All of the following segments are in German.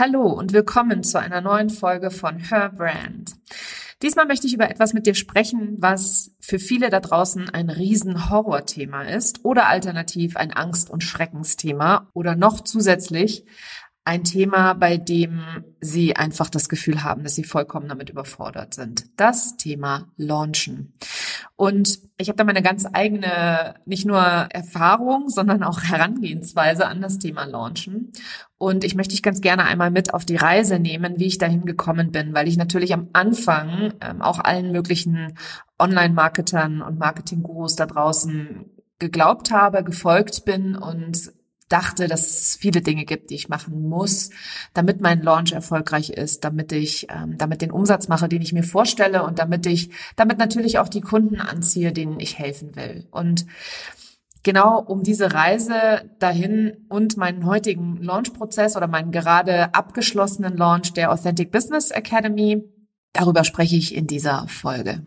Hallo und willkommen zu einer neuen Folge von Her Brand. Diesmal möchte ich über etwas mit dir sprechen, was für viele da draußen ein riesen Horrorthema ist oder alternativ ein Angst- und Schreckensthema oder noch zusätzlich ein Thema, bei dem sie einfach das Gefühl haben, dass sie vollkommen damit überfordert sind. Das Thema Launchen. Und ich habe da meine ganz eigene, nicht nur Erfahrung, sondern auch Herangehensweise an das Thema Launchen. Und ich möchte dich ganz gerne einmal mit auf die Reise nehmen, wie ich dahin gekommen bin, weil ich natürlich am Anfang ähm, auch allen möglichen Online-Marketern und Marketing-Gurus da draußen geglaubt habe, gefolgt bin und dachte, dass es viele Dinge gibt, die ich machen muss, damit mein Launch erfolgreich ist, damit ich ähm, damit den Umsatz mache, den ich mir vorstelle und damit ich damit natürlich auch die Kunden anziehe, denen ich helfen will. Und genau um diese Reise dahin und meinen heutigen Launch-Prozess oder meinen gerade abgeschlossenen Launch der Authentic Business Academy, darüber spreche ich in dieser Folge.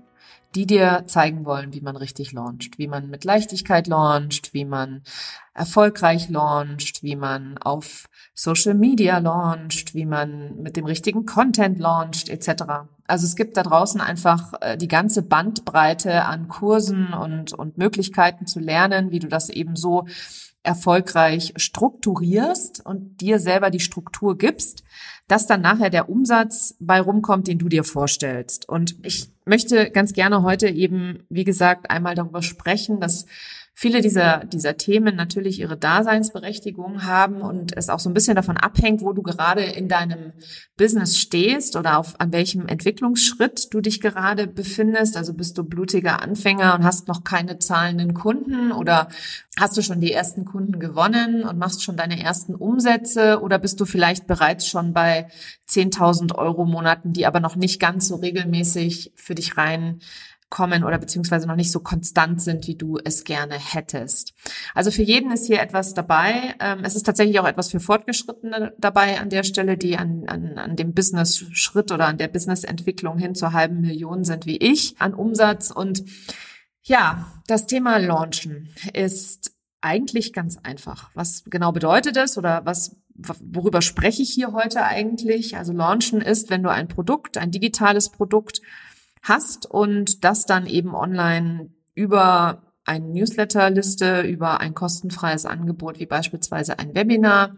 die dir zeigen wollen, wie man richtig launcht, wie man mit Leichtigkeit launcht, wie man erfolgreich launcht, wie man auf Social Media launcht, wie man mit dem richtigen Content launcht, etc. Also es gibt da draußen einfach äh, die ganze Bandbreite an Kursen und, und Möglichkeiten zu lernen, wie du das eben so erfolgreich strukturierst und dir selber die Struktur gibst, dass dann nachher der Umsatz bei rumkommt, den du dir vorstellst. Und ich möchte ganz gerne heute eben, wie gesagt, einmal darüber sprechen, dass viele dieser, dieser Themen natürlich ihre Daseinsberechtigung haben und es auch so ein bisschen davon abhängt, wo du gerade in deinem Business stehst oder auf, an welchem Entwicklungsschritt du dich gerade befindest. Also bist du blutiger Anfänger und hast noch keine zahlenden Kunden oder hast du schon die ersten Kunden gewonnen und machst schon deine ersten Umsätze oder bist du vielleicht bereits schon bei 10.000 Euro Monaten, die aber noch nicht ganz so regelmäßig für dich rein kommen oder beziehungsweise noch nicht so konstant sind, wie du es gerne hättest. Also für jeden ist hier etwas dabei. Ähm, es ist tatsächlich auch etwas für Fortgeschrittene dabei an der Stelle, die an, an, an dem Business-Schritt oder an der Business-Entwicklung hin zur halben Million sind wie ich an Umsatz. Und ja, das Thema Launchen ist eigentlich ganz einfach. Was genau bedeutet es oder was worüber spreche ich hier heute eigentlich? Also Launchen ist, wenn du ein Produkt, ein digitales Produkt hast und das dann eben online über eine Newsletterliste, über ein kostenfreies Angebot wie beispielsweise ein Webinar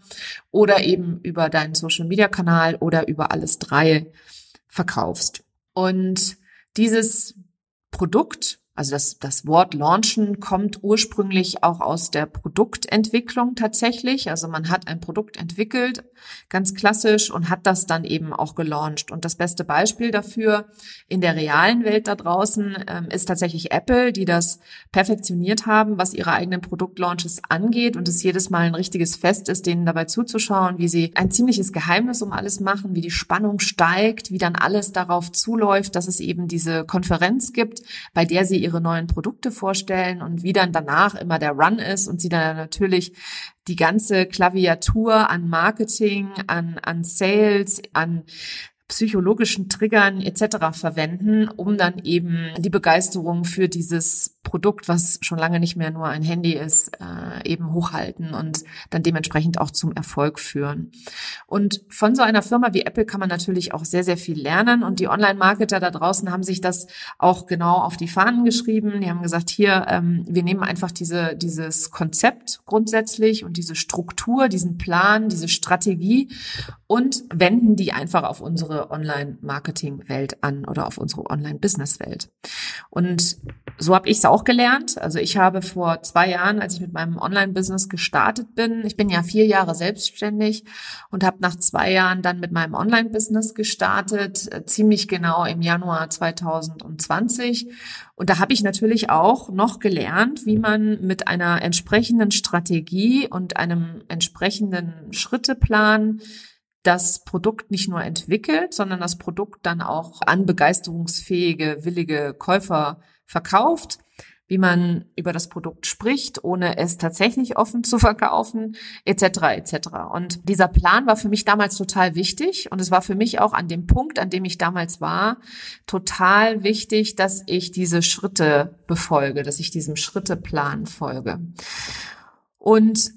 oder eben über deinen Social-Media-Kanal oder über alles drei verkaufst. Und dieses Produkt also das, das Wort launchen kommt ursprünglich auch aus der Produktentwicklung tatsächlich. Also man hat ein Produkt entwickelt, ganz klassisch, und hat das dann eben auch gelauncht. Und das beste Beispiel dafür in der realen Welt da draußen ähm, ist tatsächlich Apple, die das perfektioniert haben, was ihre eigenen Produktlaunches angeht. Und es jedes Mal ein richtiges Fest ist, denen dabei zuzuschauen, wie sie ein ziemliches Geheimnis um alles machen, wie die Spannung steigt, wie dann alles darauf zuläuft, dass es eben diese Konferenz gibt, bei der sie ihre neuen Produkte vorstellen und wie dann danach immer der Run ist und sie dann natürlich die ganze Klaviatur an Marketing, an, an Sales, an psychologischen Triggern etc. verwenden, um dann eben die Begeisterung für dieses Produkt, was schon lange nicht mehr nur ein Handy ist, äh, eben hochhalten und dann dementsprechend auch zum Erfolg führen. Und von so einer Firma wie Apple kann man natürlich auch sehr, sehr viel lernen und die Online-Marketer da draußen haben sich das auch genau auf die Fahnen geschrieben. Die haben gesagt, hier, ähm, wir nehmen einfach diese, dieses Konzept grundsätzlich und diese Struktur, diesen Plan, diese Strategie und wenden die einfach auf unsere Online-Marketing-Welt an oder auf unsere Online-Business-Welt. Und so habe ich es auch gelernt. Also ich habe vor zwei Jahren, als ich mit meinem Online-Business gestartet bin, ich bin ja vier Jahre selbstständig und habe nach zwei Jahren dann mit meinem Online-Business gestartet, äh, ziemlich genau im Januar 2020. Und da habe ich natürlich auch noch gelernt, wie man mit einer entsprechenden Strategie und einem entsprechenden Schritteplan das Produkt nicht nur entwickelt, sondern das Produkt dann auch an begeisterungsfähige, willige Käufer verkauft, wie man über das Produkt spricht, ohne es tatsächlich offen zu verkaufen, etc. etc. Und dieser Plan war für mich damals total wichtig und es war für mich auch an dem Punkt, an dem ich damals war, total wichtig, dass ich diese Schritte befolge, dass ich diesem Schritteplan folge. Und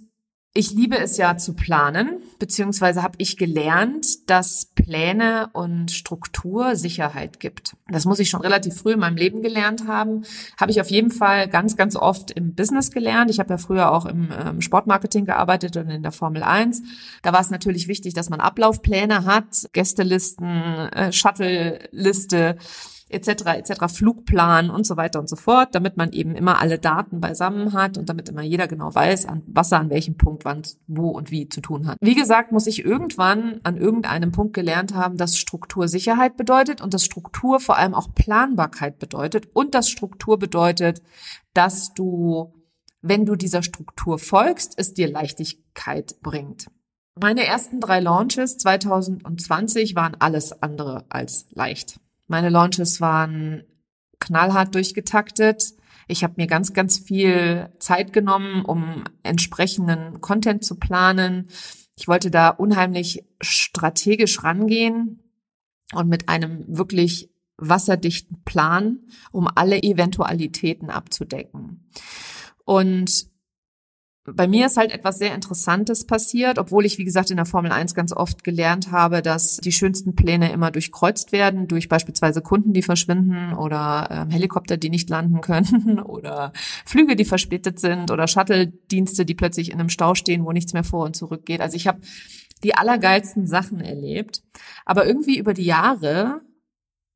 ich liebe es ja zu planen, beziehungsweise habe ich gelernt, dass Pläne und Struktur Sicherheit gibt. Das muss ich schon relativ früh in meinem Leben gelernt haben. Habe ich auf jeden Fall ganz, ganz oft im Business gelernt. Ich habe ja früher auch im ähm, Sportmarketing gearbeitet und in der Formel 1. Da war es natürlich wichtig, dass man Ablaufpläne hat, Gästelisten, äh, Shuttle-Liste etc. etc. Flugplan und so weiter und so fort, damit man eben immer alle Daten beisammen hat und damit immer jeder genau weiß, an was er an welchem Punkt wann, wo und wie zu tun hat. Wie gesagt, muss ich irgendwann an irgendeinem Punkt gelernt haben, dass Struktur Sicherheit bedeutet und dass Struktur vor allem auch Planbarkeit bedeutet und dass Struktur bedeutet, dass du, wenn du dieser Struktur folgst, es dir Leichtigkeit bringt. Meine ersten drei Launches 2020 waren alles andere als leicht. Meine Launches waren knallhart durchgetaktet. Ich habe mir ganz, ganz viel Zeit genommen, um entsprechenden Content zu planen. Ich wollte da unheimlich strategisch rangehen und mit einem wirklich wasserdichten Plan, um alle Eventualitäten abzudecken. Und bei mir ist halt etwas sehr Interessantes passiert, obwohl ich, wie gesagt, in der Formel 1 ganz oft gelernt habe, dass die schönsten Pläne immer durchkreuzt werden, durch beispielsweise Kunden, die verschwinden oder ähm, Helikopter, die nicht landen können oder Flüge, die verspätet sind oder Shuttle-Dienste, die plötzlich in einem Stau stehen, wo nichts mehr vor und zurück geht. Also ich habe die allergeilsten Sachen erlebt. Aber irgendwie über die Jahre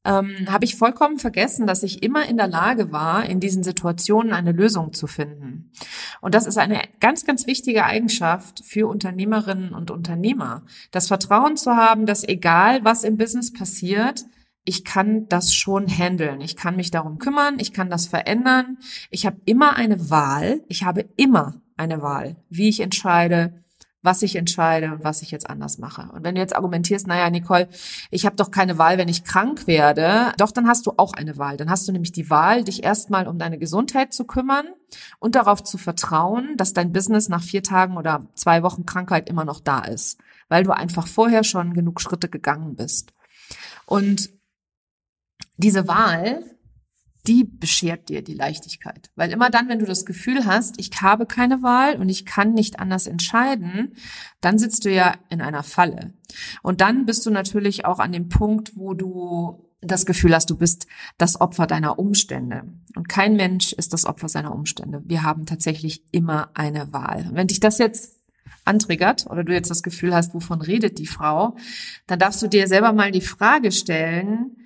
ähm, habe ich vollkommen vergessen, dass ich immer in der Lage war, in diesen Situationen eine Lösung zu finden. Und das ist eine ganz, ganz wichtige Eigenschaft für Unternehmerinnen und Unternehmer. Das Vertrauen zu haben, dass egal was im Business passiert, ich kann das schon handeln. Ich kann mich darum kümmern. Ich kann das verändern. Ich habe immer eine Wahl. Ich habe immer eine Wahl, wie ich entscheide, was ich entscheide und was ich jetzt anders mache. Und wenn du jetzt argumentierst, naja, Nicole, ich habe doch keine Wahl, wenn ich krank werde, doch, dann hast du auch eine Wahl. Dann hast du nämlich die Wahl, dich erstmal um deine Gesundheit zu kümmern und darauf zu vertrauen, dass dein Business nach vier Tagen oder zwei Wochen Krankheit immer noch da ist, weil du einfach vorher schon genug Schritte gegangen bist. Und diese Wahl, die beschert dir die Leichtigkeit. Weil immer dann, wenn du das Gefühl hast, ich habe keine Wahl und ich kann nicht anders entscheiden, dann sitzt du ja in einer Falle. Und dann bist du natürlich auch an dem Punkt, wo du das Gefühl hast, du bist das Opfer deiner Umstände. Und kein Mensch ist das Opfer seiner Umstände. Wir haben tatsächlich immer eine Wahl. Wenn dich das jetzt antriggert oder du jetzt das Gefühl hast, wovon redet die Frau, dann darfst du dir selber mal die Frage stellen,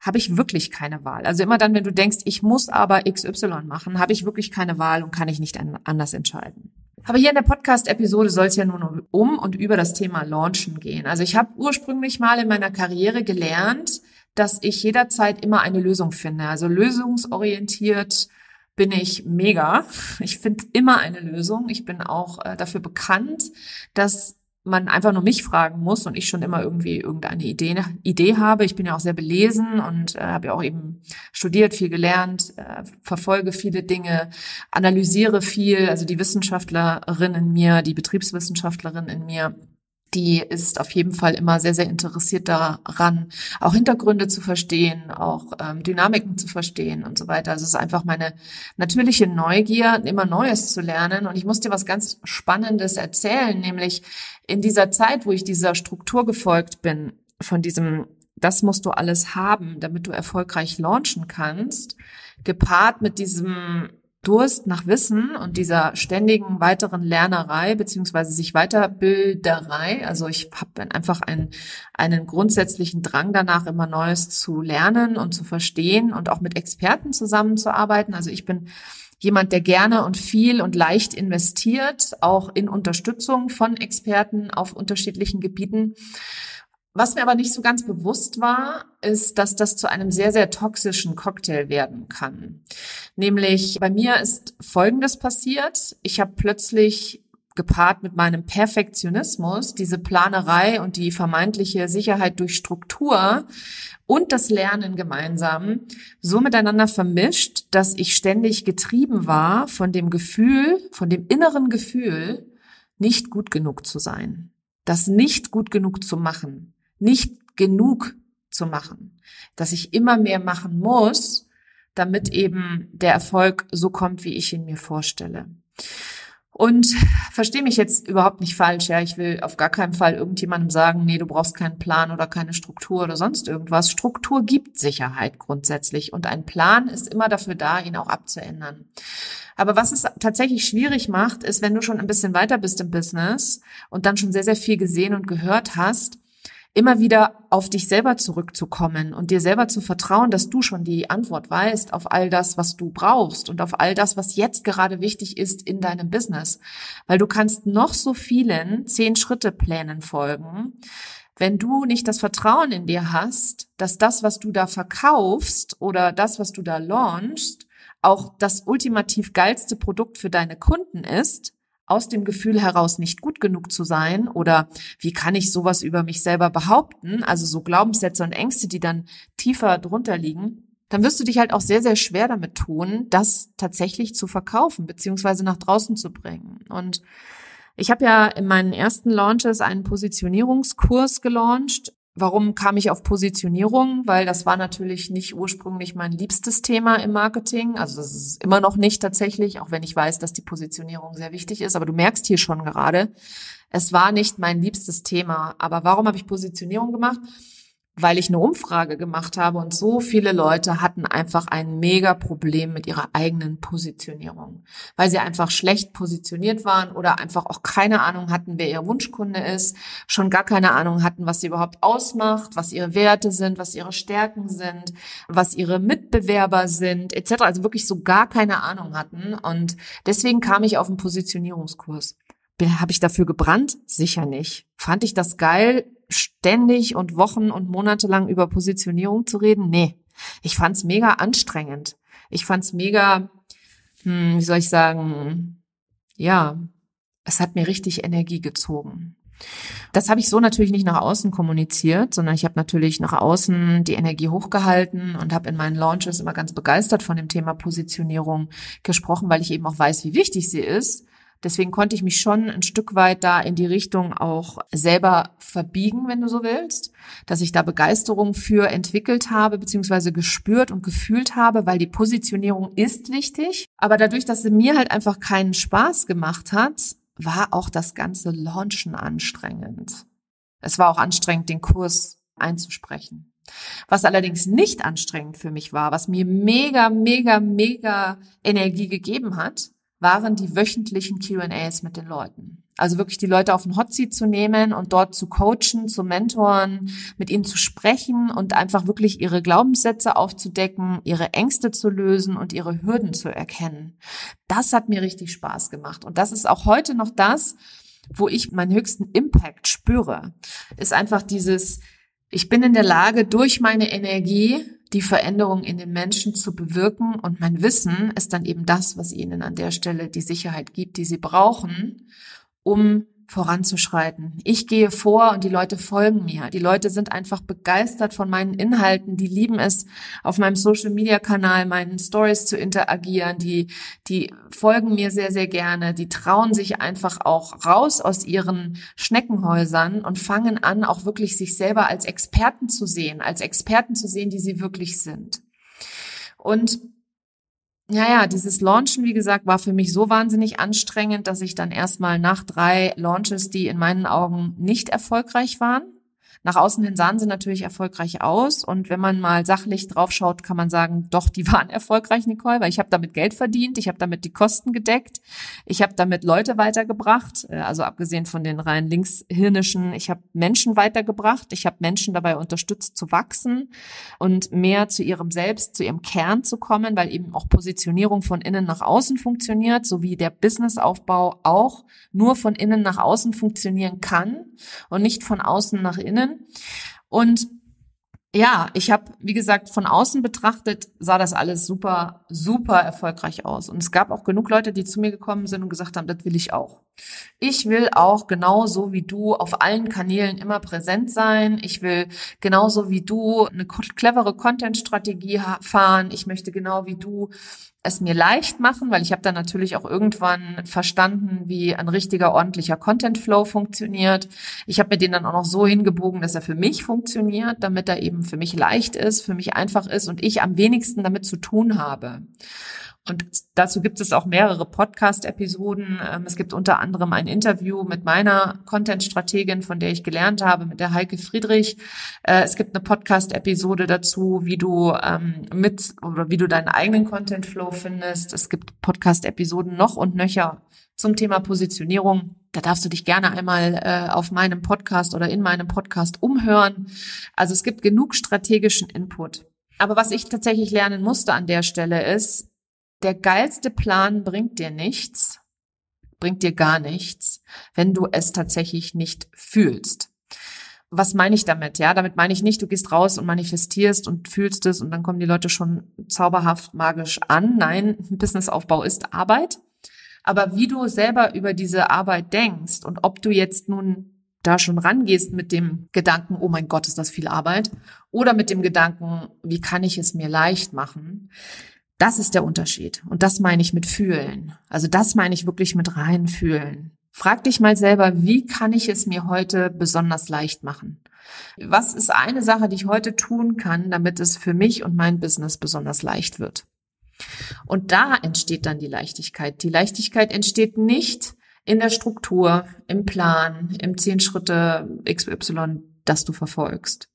habe ich wirklich keine Wahl. Also immer dann, wenn du denkst, ich muss aber XY machen, habe ich wirklich keine Wahl und kann ich nicht anders entscheiden. Aber hier in der Podcast-Episode soll es ja nun um und über das Thema Launchen gehen. Also ich habe ursprünglich mal in meiner Karriere gelernt, dass ich jederzeit immer eine Lösung finde. Also lösungsorientiert bin ich mega. Ich finde immer eine Lösung. Ich bin auch äh, dafür bekannt, dass man einfach nur mich fragen muss und ich schon immer irgendwie irgendeine Idee, Idee habe. Ich bin ja auch sehr belesen und äh, habe ja auch eben studiert, viel gelernt, äh, verfolge viele Dinge, analysiere viel. Also die Wissenschaftlerin in mir, die Betriebswissenschaftlerin in mir die ist auf jeden Fall immer sehr, sehr interessiert daran, auch Hintergründe zu verstehen, auch ähm, Dynamiken zu verstehen und so weiter. Also es ist einfach meine natürliche Neugier, immer Neues zu lernen. Und ich muss dir was ganz Spannendes erzählen, nämlich in dieser Zeit, wo ich dieser Struktur gefolgt bin, von diesem, das musst du alles haben, damit du erfolgreich launchen kannst, gepaart mit diesem Durst nach Wissen und dieser ständigen weiteren Lernerei beziehungsweise sich Weiterbilderei. Also ich habe einfach einen, einen grundsätzlichen Drang danach, immer Neues zu lernen und zu verstehen und auch mit Experten zusammenzuarbeiten. Also ich bin jemand, der gerne und viel und leicht investiert, auch in Unterstützung von Experten auf unterschiedlichen Gebieten. Was mir aber nicht so ganz bewusst war, ist, dass das zu einem sehr, sehr toxischen Cocktail werden kann. Nämlich bei mir ist Folgendes passiert. Ich habe plötzlich gepaart mit meinem Perfektionismus diese Planerei und die vermeintliche Sicherheit durch Struktur und das Lernen gemeinsam so miteinander vermischt, dass ich ständig getrieben war von dem Gefühl, von dem inneren Gefühl, nicht gut genug zu sein, das nicht gut genug zu machen nicht genug zu machen, dass ich immer mehr machen muss, damit eben der Erfolg so kommt, wie ich ihn mir vorstelle. Und verstehe mich jetzt überhaupt nicht falsch, ja. Ich will auf gar keinen Fall irgendjemandem sagen, nee, du brauchst keinen Plan oder keine Struktur oder sonst irgendwas. Struktur gibt Sicherheit grundsätzlich und ein Plan ist immer dafür da, ihn auch abzuändern. Aber was es tatsächlich schwierig macht, ist, wenn du schon ein bisschen weiter bist im Business und dann schon sehr, sehr viel gesehen und gehört hast, immer wieder auf dich selber zurückzukommen und dir selber zu vertrauen, dass du schon die Antwort weißt auf all das, was du brauchst und auf all das, was jetzt gerade wichtig ist in deinem Business. Weil du kannst noch so vielen Zehn-Schritte-Plänen folgen. Wenn du nicht das Vertrauen in dir hast, dass das, was du da verkaufst oder das, was du da launchst, auch das ultimativ geilste Produkt für deine Kunden ist, aus dem Gefühl heraus nicht gut genug zu sein oder wie kann ich sowas über mich selber behaupten, also so Glaubenssätze und Ängste, die dann tiefer drunter liegen, dann wirst du dich halt auch sehr, sehr schwer damit tun, das tatsächlich zu verkaufen beziehungsweise nach draußen zu bringen. Und ich habe ja in meinen ersten Launches einen Positionierungskurs gelauncht Warum kam ich auf Positionierung? Weil das war natürlich nicht ursprünglich mein liebstes Thema im Marketing. Also das ist immer noch nicht tatsächlich, auch wenn ich weiß, dass die Positionierung sehr wichtig ist. Aber du merkst hier schon gerade, es war nicht mein liebstes Thema. Aber warum habe ich Positionierung gemacht? Weil ich eine Umfrage gemacht habe und so viele Leute hatten einfach ein mega Problem mit ihrer eigenen Positionierung, weil sie einfach schlecht positioniert waren oder einfach auch keine Ahnung hatten, wer ihr Wunschkunde ist, schon gar keine Ahnung hatten, was sie überhaupt ausmacht, was ihre Werte sind, was ihre Stärken sind, was ihre Mitbewerber sind, etc. Also wirklich so gar keine Ahnung hatten und deswegen kam ich auf einen Positionierungskurs. Habe ich dafür gebrannt? Sicher nicht. Fand ich das geil? ständig und Wochen und Monate lang über Positionierung zu reden? Nee. Ich fand's mega anstrengend. Ich fand's mega, hm, wie soll ich sagen, ja, es hat mir richtig Energie gezogen. Das habe ich so natürlich nicht nach außen kommuniziert, sondern ich habe natürlich nach außen die Energie hochgehalten und habe in meinen Launches immer ganz begeistert von dem Thema Positionierung gesprochen, weil ich eben auch weiß, wie wichtig sie ist. Deswegen konnte ich mich schon ein Stück weit da in die Richtung auch selber verbiegen, wenn du so willst, dass ich da Begeisterung für entwickelt habe, beziehungsweise gespürt und gefühlt habe, weil die Positionierung ist wichtig. Aber dadurch, dass sie mir halt einfach keinen Spaß gemacht hat, war auch das ganze Launchen anstrengend. Es war auch anstrengend, den Kurs einzusprechen. Was allerdings nicht anstrengend für mich war, was mir mega, mega, mega Energie gegeben hat, waren die wöchentlichen Q&As mit den Leuten. Also wirklich die Leute auf den Hotseat zu nehmen und dort zu coachen, zu mentoren, mit ihnen zu sprechen und einfach wirklich ihre Glaubenssätze aufzudecken, ihre Ängste zu lösen und ihre Hürden zu erkennen. Das hat mir richtig Spaß gemacht. Und das ist auch heute noch das, wo ich meinen höchsten Impact spüre, ist einfach dieses, ich bin in der Lage, durch meine Energie die Veränderung in den Menschen zu bewirken. Und mein Wissen ist dann eben das, was ihnen an der Stelle die Sicherheit gibt, die sie brauchen, um voranzuschreiten. Ich gehe vor und die Leute folgen mir. Die Leute sind einfach begeistert von meinen Inhalten. Die lieben es, auf meinem Social Media Kanal, meinen Stories zu interagieren. Die, die folgen mir sehr, sehr gerne. Die trauen sich einfach auch raus aus ihren Schneckenhäusern und fangen an, auch wirklich sich selber als Experten zu sehen, als Experten zu sehen, die sie wirklich sind. Und ja, ja, dieses Launchen, wie gesagt, war für mich so wahnsinnig anstrengend, dass ich dann erstmal nach drei Launches, die in meinen Augen nicht erfolgreich waren, Nach außen hin sahen sie natürlich erfolgreich aus. Und wenn man mal sachlich draufschaut, kann man sagen, doch, die waren erfolgreich, Nicole, weil ich habe damit Geld verdient, ich habe damit die Kosten gedeckt, ich habe damit Leute weitergebracht, äh, also abgesehen von den rein linkshirnischen, ich habe Menschen weitergebracht, ich habe Menschen dabei unterstützt zu wachsen und mehr zu ihrem Selbst, zu ihrem Kern zu kommen, weil eben auch Positionierung von innen nach außen funktioniert, sowie der Businessaufbau auch nur von innen nach außen funktionieren kann und nicht von außen nach innen. Und ja, ich habe, wie gesagt, von außen betrachtet, sah das alles super, super erfolgreich aus. Und es gab auch genug Leute, die zu mir gekommen sind und gesagt haben, das will ich auch. Ich will auch genauso wie du auf allen Kanälen immer präsent sein. Ich will genauso wie du eine clevere Content-Strategie fahren. Ich möchte genau wie du es mir leicht machen, weil ich habe dann natürlich auch irgendwann verstanden, wie ein richtiger, ordentlicher Content-Flow funktioniert. Ich habe mir den dann auch noch so hingebogen, dass er für mich funktioniert, damit er eben für mich leicht ist, für mich einfach ist und ich am wenigsten damit zu tun habe. Und dazu gibt es auch mehrere Podcast-Episoden. Ähm, es gibt unter anderem ein Interview mit meiner Content-Strategin, von der ich gelernt habe, mit der Heike Friedrich. Äh, es gibt eine Podcast-Episode dazu, wie du ähm, mit oder wie du deinen eigenen Content-Flow findest. Es gibt Podcast-Episoden noch und nöcher zum Thema Positionierung. Da darfst du dich gerne einmal äh, auf meinem Podcast oder in meinem Podcast umhören. Also es gibt genug strategischen Input. Aber was ich tatsächlich lernen musste an der Stelle ist, der geilste Plan bringt dir nichts, bringt dir gar nichts, wenn du es tatsächlich nicht fühlst. Was meine ich damit? Ja, damit meine ich nicht, du gehst raus und manifestierst und fühlst es und dann kommen die Leute schon zauberhaft magisch an. Nein, Businessaufbau ist Arbeit. Aber wie du selber über diese Arbeit denkst und ob du jetzt nun da schon rangehst mit dem Gedanken, oh mein Gott, ist das viel Arbeit, oder mit dem Gedanken, wie kann ich es mir leicht machen, das ist der Unterschied. Und das meine ich mit fühlen. Also das meine ich wirklich mit reinfühlen. Frag dich mal selber, wie kann ich es mir heute besonders leicht machen? Was ist eine Sache, die ich heute tun kann, damit es für mich und mein Business besonders leicht wird? Und da entsteht dann die Leichtigkeit. Die Leichtigkeit entsteht nicht in der Struktur, im Plan, im zehn Schritte XY das du verfolgst.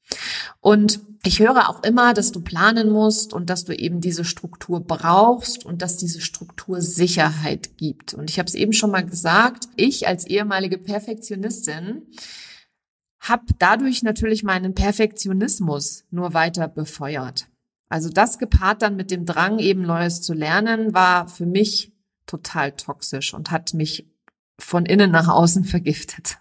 Und ich höre auch immer, dass du planen musst und dass du eben diese Struktur brauchst und dass diese Struktur Sicherheit gibt. Und ich habe es eben schon mal gesagt, ich als ehemalige Perfektionistin habe dadurch natürlich meinen Perfektionismus nur weiter befeuert. Also das gepaart dann mit dem Drang, eben Neues zu lernen, war für mich total toxisch und hat mich von innen nach außen vergiftet.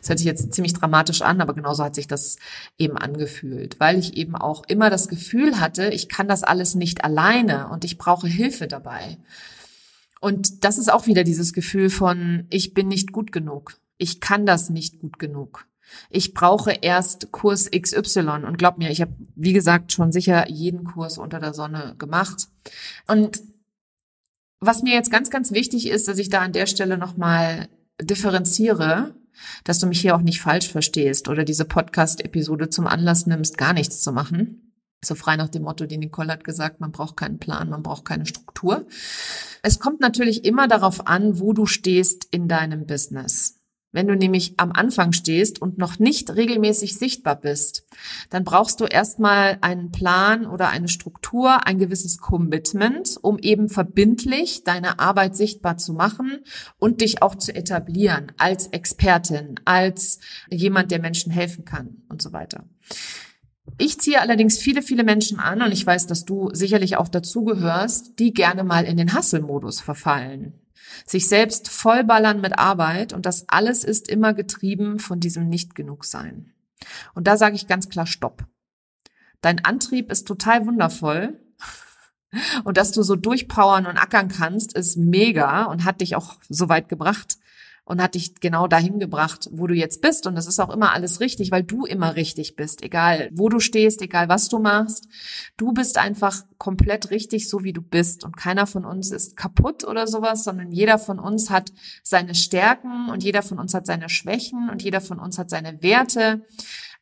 Das hört sich jetzt ziemlich dramatisch an, aber genauso hat sich das eben angefühlt, weil ich eben auch immer das Gefühl hatte, ich kann das alles nicht alleine und ich brauche Hilfe dabei. Und das ist auch wieder dieses Gefühl von, ich bin nicht gut genug. Ich kann das nicht gut genug. Ich brauche erst Kurs XY und glaub mir, ich habe, wie gesagt, schon sicher jeden Kurs unter der Sonne gemacht. Und was mir jetzt ganz, ganz wichtig ist, dass ich da an der Stelle nochmal differenziere, dass du mich hier auch nicht falsch verstehst oder diese Podcast-Episode zum Anlass nimmst, gar nichts zu machen. So frei nach dem Motto, die Nicole hat gesagt, man braucht keinen Plan, man braucht keine Struktur. Es kommt natürlich immer darauf an, wo du stehst in deinem Business. Wenn du nämlich am Anfang stehst und noch nicht regelmäßig sichtbar bist, dann brauchst du erstmal einen Plan oder eine Struktur, ein gewisses Commitment, um eben verbindlich deine Arbeit sichtbar zu machen und dich auch zu etablieren als Expertin, als jemand, der Menschen helfen kann und so weiter. Ich ziehe allerdings viele, viele Menschen an und ich weiß, dass du sicherlich auch dazugehörst, die gerne mal in den Hustle-Modus verfallen sich selbst vollballern mit Arbeit und das alles ist immer getrieben von diesem Nicht-Genug-Sein. Und da sage ich ganz klar Stopp. Dein Antrieb ist total wundervoll. Und dass du so durchpowern und ackern kannst, ist mega und hat dich auch so weit gebracht und hat dich genau dahin gebracht, wo du jetzt bist. Und das ist auch immer alles richtig, weil du immer richtig bist, egal wo du stehst, egal was du machst. Du bist einfach komplett richtig, so wie du bist. Und keiner von uns ist kaputt oder sowas, sondern jeder von uns hat seine Stärken und jeder von uns hat seine Schwächen und jeder von uns hat seine Werte.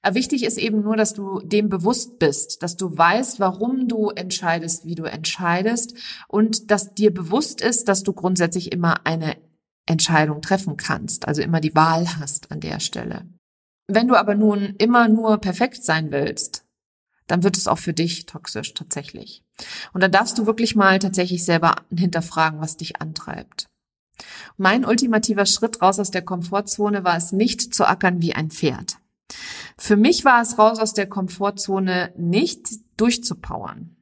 Wichtig ist eben nur, dass du dem bewusst bist, dass du weißt, warum du entscheidest, wie du entscheidest und dass dir bewusst ist, dass du grundsätzlich immer eine Entscheidung treffen kannst, also immer die Wahl hast an der Stelle. Wenn du aber nun immer nur perfekt sein willst, dann wird es auch für dich toxisch tatsächlich. Und dann darfst du wirklich mal tatsächlich selber hinterfragen, was dich antreibt. Mein ultimativer Schritt raus aus der Komfortzone war es nicht zu ackern wie ein Pferd. Für mich war es raus aus der Komfortzone nicht durchzupowern.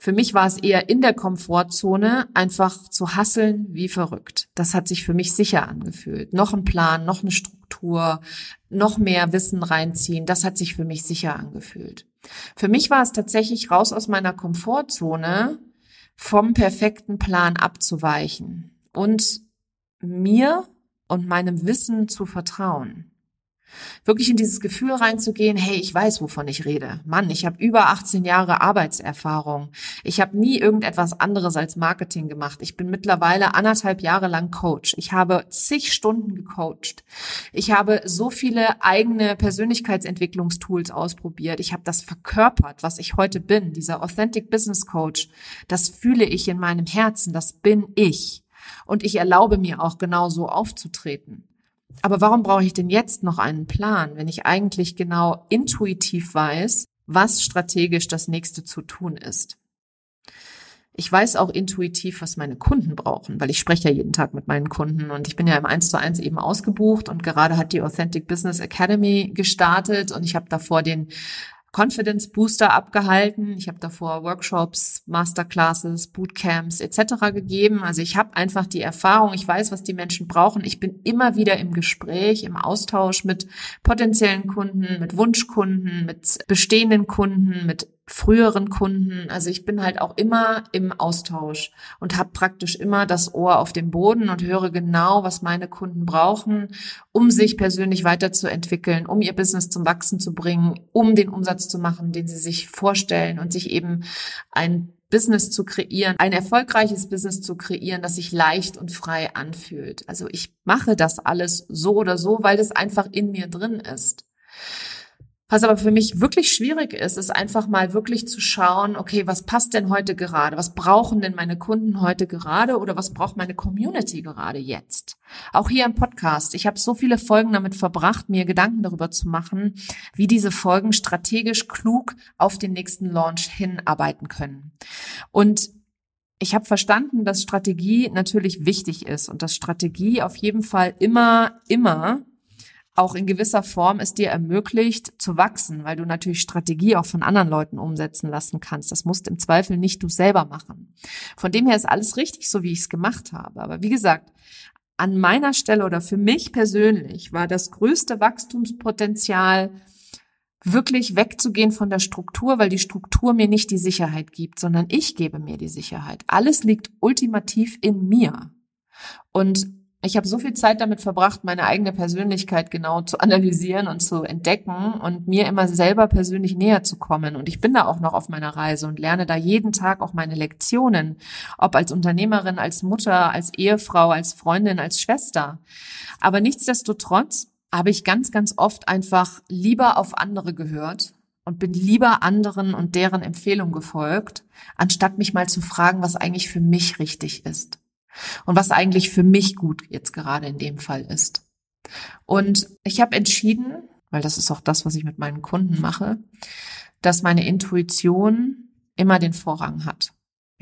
Für mich war es eher in der Komfortzone einfach zu hasseln wie verrückt. Das hat sich für mich sicher angefühlt. Noch ein Plan, noch eine Struktur, noch mehr Wissen reinziehen. Das hat sich für mich sicher angefühlt. Für mich war es tatsächlich raus aus meiner Komfortzone vom perfekten Plan abzuweichen und mir und meinem Wissen zu vertrauen. Wirklich in dieses Gefühl reinzugehen, hey, ich weiß, wovon ich rede. Mann, ich habe über 18 Jahre Arbeitserfahrung. Ich habe nie irgendetwas anderes als Marketing gemacht. Ich bin mittlerweile anderthalb Jahre lang Coach. Ich habe zig Stunden gecoacht. Ich habe so viele eigene Persönlichkeitsentwicklungstools ausprobiert. Ich habe das verkörpert, was ich heute bin, dieser Authentic Business Coach. Das fühle ich in meinem Herzen. Das bin ich. Und ich erlaube mir auch genau so aufzutreten. Aber warum brauche ich denn jetzt noch einen Plan, wenn ich eigentlich genau intuitiv weiß, was strategisch das nächste zu tun ist? Ich weiß auch intuitiv, was meine Kunden brauchen, weil ich spreche ja jeden Tag mit meinen Kunden und ich bin ja im 1 zu 1 eben ausgebucht und gerade hat die Authentic Business Academy gestartet und ich habe davor den Confidence Booster abgehalten. Ich habe davor Workshops, Masterclasses, Bootcamps etc. gegeben. Also ich habe einfach die Erfahrung, ich weiß, was die Menschen brauchen. Ich bin immer wieder im Gespräch, im Austausch mit potenziellen Kunden, mit Wunschkunden, mit bestehenden Kunden, mit früheren Kunden. Also ich bin halt auch immer im Austausch und habe praktisch immer das Ohr auf dem Boden und höre genau, was meine Kunden brauchen, um sich persönlich weiterzuentwickeln, um ihr Business zum Wachsen zu bringen, um den Umsatz zu machen, den sie sich vorstellen und sich eben ein Business zu kreieren, ein erfolgreiches Business zu kreieren, das sich leicht und frei anfühlt. Also ich mache das alles so oder so, weil es einfach in mir drin ist. Was aber für mich wirklich schwierig ist, ist einfach mal wirklich zu schauen, okay, was passt denn heute gerade? Was brauchen denn meine Kunden heute gerade oder was braucht meine Community gerade jetzt? Auch hier im Podcast. Ich habe so viele Folgen damit verbracht, mir Gedanken darüber zu machen, wie diese Folgen strategisch klug auf den nächsten Launch hinarbeiten können. Und ich habe verstanden, dass Strategie natürlich wichtig ist und dass Strategie auf jeden Fall immer, immer auch in gewisser Form es dir ermöglicht zu wachsen, weil du natürlich Strategie auch von anderen Leuten umsetzen lassen kannst. Das musst im Zweifel nicht du selber machen. Von dem her ist alles richtig, so wie ich es gemacht habe. Aber wie gesagt, an meiner Stelle oder für mich persönlich war das größte Wachstumspotenzial wirklich wegzugehen von der Struktur, weil die Struktur mir nicht die Sicherheit gibt, sondern ich gebe mir die Sicherheit. Alles liegt ultimativ in mir. Und ich habe so viel Zeit damit verbracht, meine eigene Persönlichkeit genau zu analysieren und zu entdecken und mir immer selber persönlich näher zu kommen. Und ich bin da auch noch auf meiner Reise und lerne da jeden Tag auch meine Lektionen, ob als Unternehmerin, als Mutter, als Ehefrau, als Freundin, als Schwester. Aber nichtsdestotrotz habe ich ganz, ganz oft einfach lieber auf andere gehört und bin lieber anderen und deren Empfehlung gefolgt, anstatt mich mal zu fragen, was eigentlich für mich richtig ist und was eigentlich für mich gut jetzt gerade in dem Fall ist. Und ich habe entschieden, weil das ist auch das, was ich mit meinen Kunden mache, dass meine Intuition immer den Vorrang hat.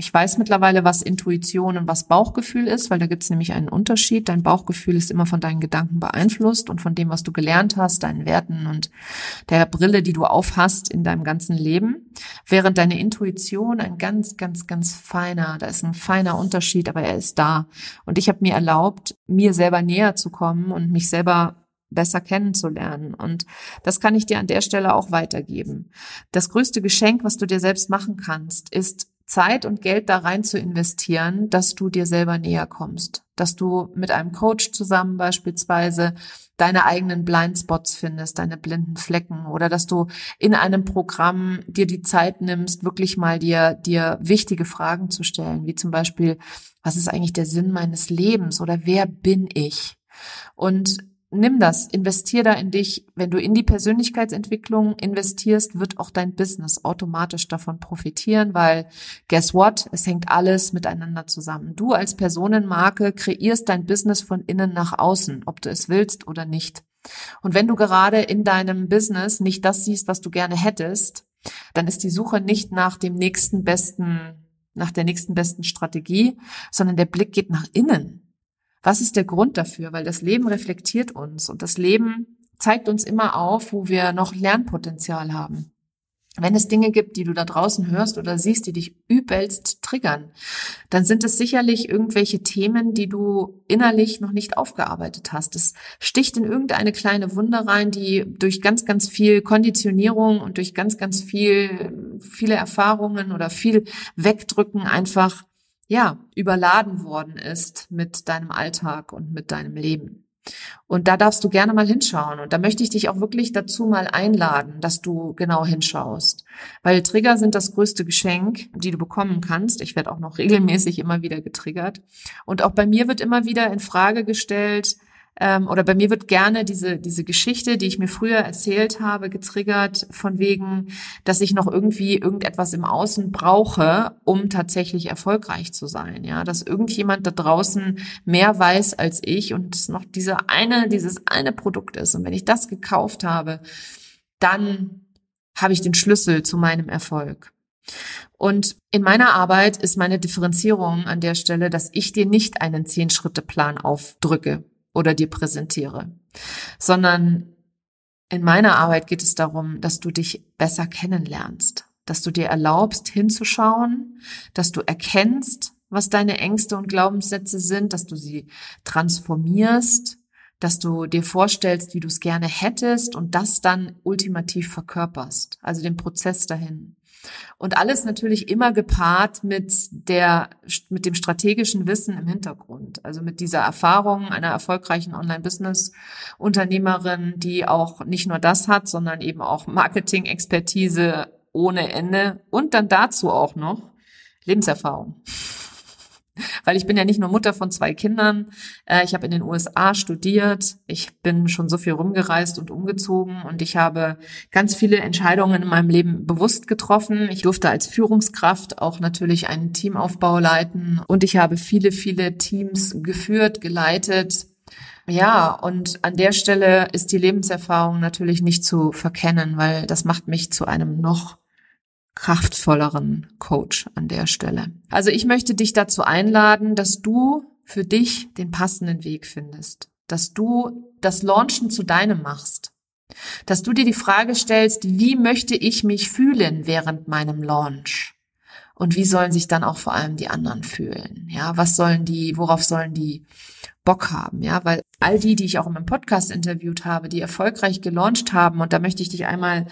Ich weiß mittlerweile, was Intuition und was Bauchgefühl ist, weil da gibt es nämlich einen Unterschied. Dein Bauchgefühl ist immer von deinen Gedanken beeinflusst und von dem, was du gelernt hast, deinen Werten und der Brille, die du aufhast in deinem ganzen Leben. Während deine Intuition ein ganz, ganz, ganz feiner, da ist ein feiner Unterschied, aber er ist da. Und ich habe mir erlaubt, mir selber näher zu kommen und mich selber besser kennenzulernen. Und das kann ich dir an der Stelle auch weitergeben. Das größte Geschenk, was du dir selbst machen kannst, ist Zeit und Geld da rein zu investieren, dass du dir selber näher kommst, dass du mit einem Coach zusammen beispielsweise deine eigenen Blindspots findest, deine blinden Flecken oder dass du in einem Programm dir die Zeit nimmst, wirklich mal dir, dir wichtige Fragen zu stellen, wie zum Beispiel, was ist eigentlich der Sinn meines Lebens oder wer bin ich? Und nimm das, investier da in dich. Wenn du in die Persönlichkeitsentwicklung investierst, wird auch dein Business automatisch davon profitieren, weil guess what? Es hängt alles miteinander zusammen. Du als Personenmarke kreierst dein Business von innen nach außen, ob du es willst oder nicht. Und wenn du gerade in deinem Business nicht das siehst, was du gerne hättest, dann ist die Suche nicht nach dem nächsten besten, nach der nächsten besten Strategie, sondern der Blick geht nach innen. Was ist der Grund dafür? Weil das Leben reflektiert uns und das Leben zeigt uns immer auf, wo wir noch Lernpotenzial haben. Wenn es Dinge gibt, die du da draußen hörst oder siehst, die dich übelst triggern, dann sind es sicherlich irgendwelche Themen, die du innerlich noch nicht aufgearbeitet hast. Es sticht in irgendeine kleine Wunde rein, die durch ganz, ganz viel Konditionierung und durch ganz, ganz viel, viele Erfahrungen oder viel Wegdrücken einfach, ja, überladen worden ist mit deinem Alltag und mit deinem Leben. Und da darfst du gerne mal hinschauen. Und da möchte ich dich auch wirklich dazu mal einladen, dass du genau hinschaust. Weil Trigger sind das größte Geschenk, die du bekommen kannst. Ich werde auch noch regelmäßig immer wieder getriggert. Und auch bei mir wird immer wieder in Frage gestellt, ähm, oder bei mir wird gerne diese, diese Geschichte, die ich mir früher erzählt habe, getriggert von wegen, dass ich noch irgendwie irgendetwas im Außen brauche, um tatsächlich erfolgreich zu sein. Ja, dass irgendjemand da draußen mehr weiß als ich und es noch diese eine, dieses eine Produkt ist. Und wenn ich das gekauft habe, dann habe ich den Schlüssel zu meinem Erfolg. Und in meiner Arbeit ist meine Differenzierung an der Stelle, dass ich dir nicht einen Zehn-Schritte-Plan aufdrücke oder dir präsentiere, sondern in meiner Arbeit geht es darum, dass du dich besser kennenlernst, dass du dir erlaubst hinzuschauen, dass du erkennst, was deine Ängste und Glaubenssätze sind, dass du sie transformierst, dass du dir vorstellst, wie du es gerne hättest und das dann ultimativ verkörperst, also den Prozess dahin. Und alles natürlich immer gepaart mit der, mit dem strategischen Wissen im Hintergrund. Also mit dieser Erfahrung einer erfolgreichen Online-Business-Unternehmerin, die auch nicht nur das hat, sondern eben auch Marketing-Expertise ohne Ende und dann dazu auch noch Lebenserfahrung. Weil ich bin ja nicht nur Mutter von zwei Kindern. Äh, ich habe in den USA studiert. Ich bin schon so viel rumgereist und umgezogen und ich habe ganz viele Entscheidungen in meinem Leben bewusst getroffen. Ich durfte als Führungskraft auch natürlich einen Teamaufbau leiten und ich habe viele, viele Teams geführt, geleitet. Ja, und an der Stelle ist die Lebenserfahrung natürlich nicht zu verkennen, weil das macht mich zu einem noch kraftvolleren Coach an der Stelle. Also ich möchte dich dazu einladen, dass du für dich den passenden Weg findest, dass du das Launchen zu deinem machst, dass du dir die Frage stellst, wie möchte ich mich fühlen während meinem Launch? Und wie sollen sich dann auch vor allem die anderen fühlen? Ja, was sollen die, worauf sollen die Bock haben? Ja, weil all die, die ich auch in meinem Podcast interviewt habe, die erfolgreich gelauncht haben, und da möchte ich dich einmal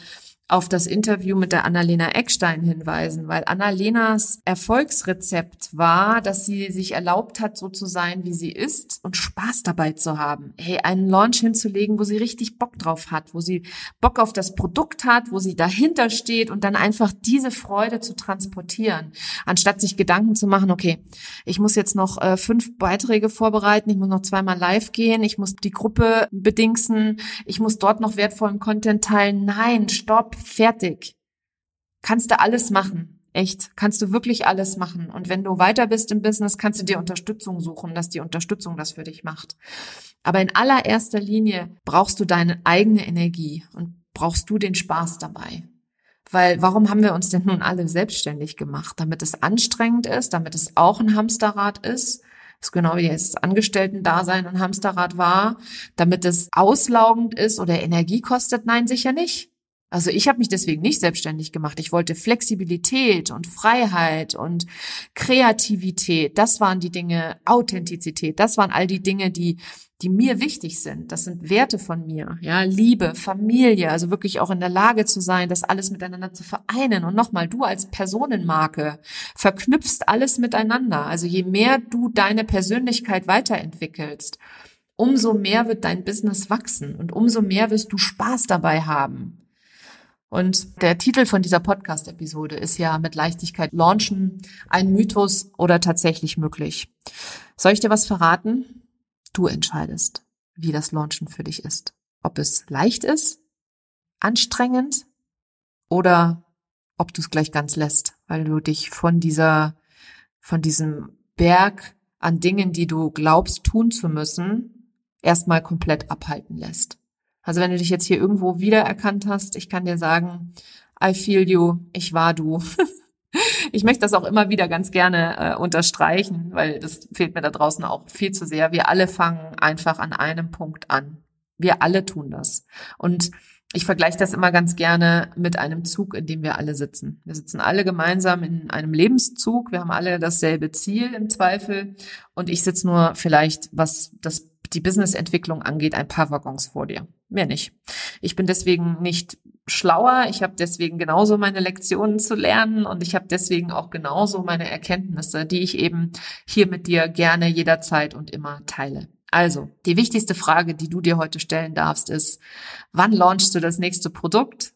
auf das Interview mit der Annalena Eckstein hinweisen, weil Annalenas Erfolgsrezept war, dass sie sich erlaubt hat, so zu sein, wie sie ist und Spaß dabei zu haben. Hey, einen Launch hinzulegen, wo sie richtig Bock drauf hat, wo sie Bock auf das Produkt hat, wo sie dahinter steht und dann einfach diese Freude zu transportieren, anstatt sich Gedanken zu machen, okay, ich muss jetzt noch äh, fünf Beiträge vorbereiten, ich muss noch zweimal live gehen, ich muss die Gruppe bedingsen, ich muss dort noch wertvollen Content teilen. Nein, stopp fertig. Kannst du alles machen. Echt, kannst du wirklich alles machen. Und wenn du weiter bist im Business, kannst du dir Unterstützung suchen, dass die Unterstützung das für dich macht. Aber in allererster Linie brauchst du deine eigene Energie und brauchst du den Spaß dabei. Weil warum haben wir uns denn nun alle selbstständig gemacht? Damit es anstrengend ist, damit es auch ein Hamsterrad ist. Das ist genau wie das Angestellten-Dasein ein Hamsterrad war. Damit es auslaugend ist oder Energie kostet? Nein, sicher nicht. Also ich habe mich deswegen nicht selbstständig gemacht. Ich wollte Flexibilität und Freiheit und Kreativität. Das waren die Dinge, Authentizität. Das waren all die Dinge, die die mir wichtig sind. Das sind Werte von mir. Ja, Liebe, Familie, also wirklich auch in der Lage zu sein, das alles miteinander zu vereinen. Und nochmal, du als Personenmarke verknüpfst alles miteinander. Also je mehr du deine Persönlichkeit weiterentwickelst, umso mehr wird dein Business wachsen und umso mehr wirst du Spaß dabei haben. Und der Titel von dieser Podcast-Episode ist ja mit Leichtigkeit launchen, ein Mythos oder tatsächlich möglich. Soll ich dir was verraten? Du entscheidest, wie das Launchen für dich ist. Ob es leicht ist, anstrengend oder ob du es gleich ganz lässt, weil du dich von dieser, von diesem Berg an Dingen, die du glaubst tun zu müssen, erstmal komplett abhalten lässt. Also wenn du dich jetzt hier irgendwo wiedererkannt hast, ich kann dir sagen, I feel you, ich war du. ich möchte das auch immer wieder ganz gerne äh, unterstreichen, weil das fehlt mir da draußen auch viel zu sehr. Wir alle fangen einfach an einem Punkt an. Wir alle tun das. Und ich vergleiche das immer ganz gerne mit einem Zug, in dem wir alle sitzen. Wir sitzen alle gemeinsam in einem Lebenszug. Wir haben alle dasselbe Ziel im Zweifel. Und ich sitze nur vielleicht, was das, die Businessentwicklung angeht, ein paar Waggons vor dir. Mehr nicht. Ich bin deswegen nicht schlauer. Ich habe deswegen genauso meine Lektionen zu lernen und ich habe deswegen auch genauso meine Erkenntnisse, die ich eben hier mit dir gerne jederzeit und immer teile. Also, die wichtigste Frage, die du dir heute stellen darfst, ist, wann launchst du das nächste Produkt?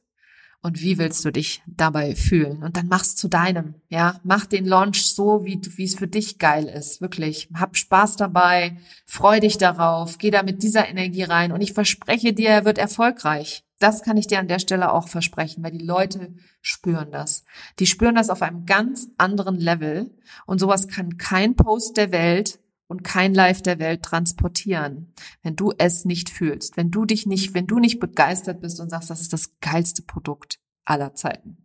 Und wie willst du dich dabei fühlen? Und dann mach's zu deinem, ja. Mach den Launch so, wie, wie es für dich geil ist. Wirklich. Hab Spaß dabei. Freu dich darauf. Geh da mit dieser Energie rein. Und ich verspreche dir, er wird erfolgreich. Das kann ich dir an der Stelle auch versprechen, weil die Leute spüren das. Die spüren das auf einem ganz anderen Level. Und sowas kann kein Post der Welt und kein Live der Welt transportieren, wenn du es nicht fühlst, wenn du dich nicht, wenn du nicht begeistert bist und sagst, das ist das geilste Produkt aller Zeiten.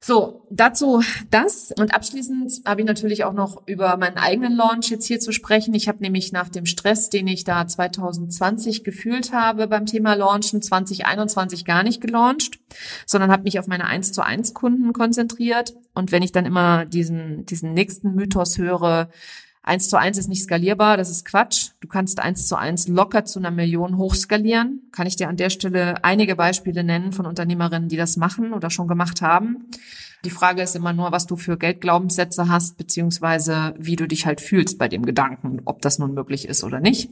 So, dazu das. Und abschließend habe ich natürlich auch noch über meinen eigenen Launch jetzt hier zu sprechen. Ich habe nämlich nach dem Stress, den ich da 2020 gefühlt habe beim Thema Launchen, 2021 gar nicht gelauncht, sondern habe mich auf meine 1 zu 1 Kunden konzentriert. Und wenn ich dann immer diesen, diesen nächsten Mythos höre, Eins zu eins ist nicht skalierbar, das ist Quatsch. Du kannst eins zu eins locker zu einer Million hochskalieren. Kann ich dir an der Stelle einige Beispiele nennen von Unternehmerinnen, die das machen oder schon gemacht haben. Die Frage ist immer nur, was du für Geldglaubenssätze hast, beziehungsweise wie du dich halt fühlst bei dem Gedanken, ob das nun möglich ist oder nicht.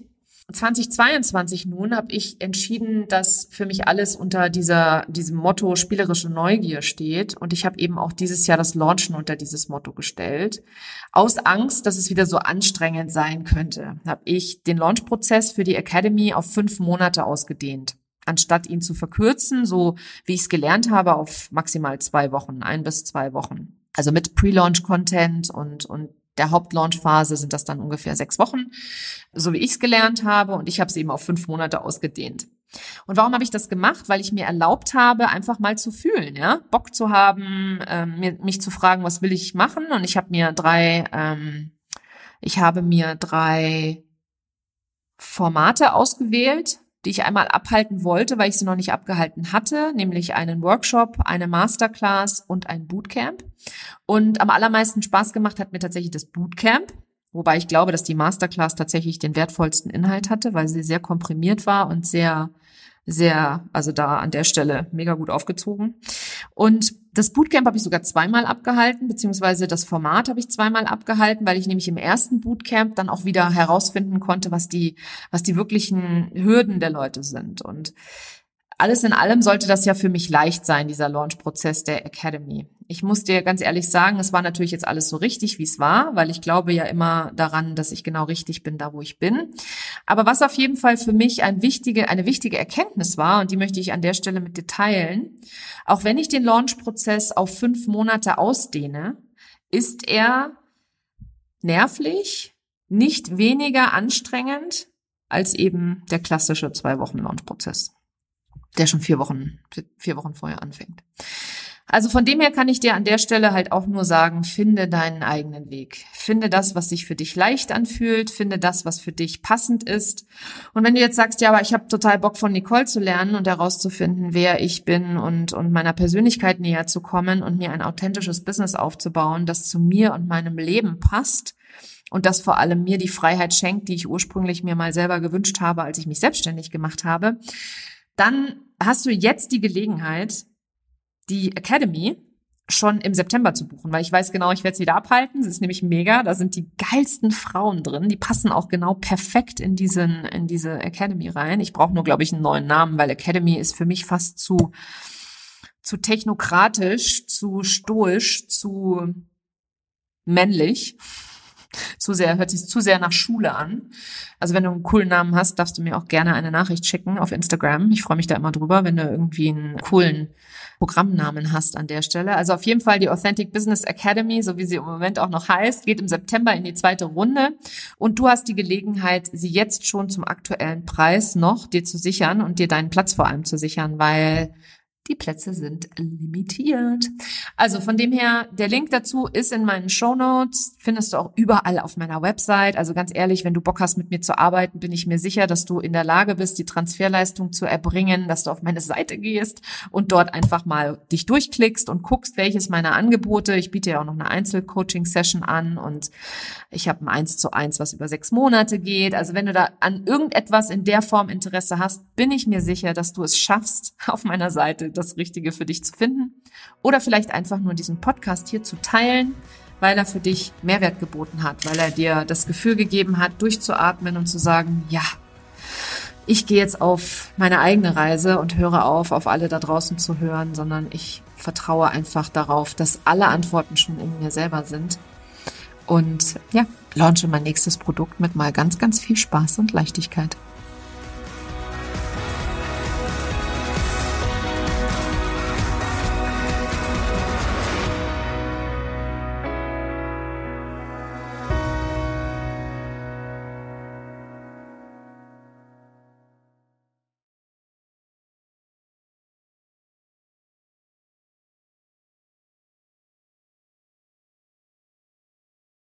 2022 nun habe ich entschieden, dass für mich alles unter dieser, diesem Motto spielerische Neugier steht. Und ich habe eben auch dieses Jahr das Launchen unter dieses Motto gestellt. Aus Angst, dass es wieder so anstrengend sein könnte, habe ich den Launchprozess für die Academy auf fünf Monate ausgedehnt. Anstatt ihn zu verkürzen, so wie ich es gelernt habe, auf maximal zwei Wochen, ein bis zwei Wochen. Also mit Pre-Launch-Content und, und der Hauptlaunchphase sind das dann ungefähr sechs Wochen, so wie ich es gelernt habe. Und ich habe es eben auf fünf Monate ausgedehnt. Und warum habe ich das gemacht? Weil ich mir erlaubt habe, einfach mal zu fühlen, ja, Bock zu haben, ähm, mich zu fragen, was will ich machen? Und ich habe mir drei, ähm, ich habe mir drei Formate ausgewählt, die ich einmal abhalten wollte, weil ich sie noch nicht abgehalten hatte, nämlich einen Workshop, eine Masterclass und ein Bootcamp. Und am allermeisten Spaß gemacht hat mir tatsächlich das Bootcamp, wobei ich glaube, dass die Masterclass tatsächlich den wertvollsten Inhalt hatte, weil sie sehr komprimiert war und sehr sehr, also da an der Stelle mega gut aufgezogen. Und das Bootcamp habe ich sogar zweimal abgehalten, beziehungsweise das Format habe ich zweimal abgehalten, weil ich nämlich im ersten Bootcamp dann auch wieder herausfinden konnte, was die, was die wirklichen Hürden der Leute sind. Und alles in allem sollte das ja für mich leicht sein, dieser Launch-Prozess der Academy. Ich muss dir ganz ehrlich sagen, es war natürlich jetzt alles so richtig, wie es war, weil ich glaube ja immer daran, dass ich genau richtig bin, da wo ich bin. Aber was auf jeden Fall für mich ein wichtige, eine wichtige Erkenntnis war, und die möchte ich an der Stelle mit dir teilen, auch wenn ich den Launch-Prozess auf fünf Monate ausdehne, ist er nervlich, nicht weniger anstrengend als eben der klassische zwei Wochen Launch-Prozess der schon vier Wochen, vier Wochen vorher anfängt. Also von dem her kann ich dir an der Stelle halt auch nur sagen, finde deinen eigenen Weg. Finde das, was sich für dich leicht anfühlt, finde das, was für dich passend ist. Und wenn du jetzt sagst, ja, aber ich habe total Bock von Nicole zu lernen und herauszufinden, wer ich bin und, und meiner Persönlichkeit näher zu kommen und mir ein authentisches Business aufzubauen, das zu mir und meinem Leben passt, und das vor allem mir die Freiheit schenkt, die ich ursprünglich mir mal selber gewünscht habe, als ich mich selbstständig gemacht habe, dann hast du jetzt die Gelegenheit, die Academy schon im September zu buchen, weil ich weiß genau, ich werde sie da abhalten. Sie ist nämlich mega. Da sind die geilsten Frauen drin. Die passen auch genau perfekt in diesen in diese Academy rein. Ich brauche nur, glaube ich, einen neuen Namen, weil Academy ist für mich fast zu zu technokratisch, zu stoisch, zu männlich. Zu sehr, hört sich zu sehr nach Schule an. Also wenn du einen coolen Namen hast, darfst du mir auch gerne eine Nachricht schicken auf Instagram. Ich freue mich da immer drüber, wenn du irgendwie einen coolen Programmnamen hast an der Stelle. Also auf jeden Fall die Authentic Business Academy, so wie sie im Moment auch noch heißt, geht im September in die zweite Runde. Und du hast die Gelegenheit, sie jetzt schon zum aktuellen Preis noch dir zu sichern und dir deinen Platz vor allem zu sichern, weil die Plätze sind limitiert. Also von dem her, der Link dazu ist in meinen Show Notes, findest du auch überall auf meiner Website. Also ganz ehrlich, wenn du Bock hast, mit mir zu arbeiten, bin ich mir sicher, dass du in der Lage bist, die Transferleistung zu erbringen, dass du auf meine Seite gehst und dort einfach mal dich durchklickst und guckst, welches meiner Angebote. Ich biete ja auch noch eine Einzelcoaching-Session an und ich habe ein Eins zu eins, was über sechs Monate geht. Also wenn du da an irgendetwas in der Form Interesse hast, bin ich mir sicher, dass du es schaffst, auf meiner Seite das Richtige für dich zu finden. Oder vielleicht einfach nur diesen Podcast hier zu teilen, weil er für dich Mehrwert geboten hat, weil er dir das Gefühl gegeben hat, durchzuatmen und zu sagen, ja, ich gehe jetzt auf meine eigene Reise und höre auf, auf alle da draußen zu hören, sondern ich vertraue einfach darauf, dass alle Antworten schon in mir selber sind. Und ja, launche mein nächstes Produkt mit mal ganz, ganz viel Spaß und Leichtigkeit.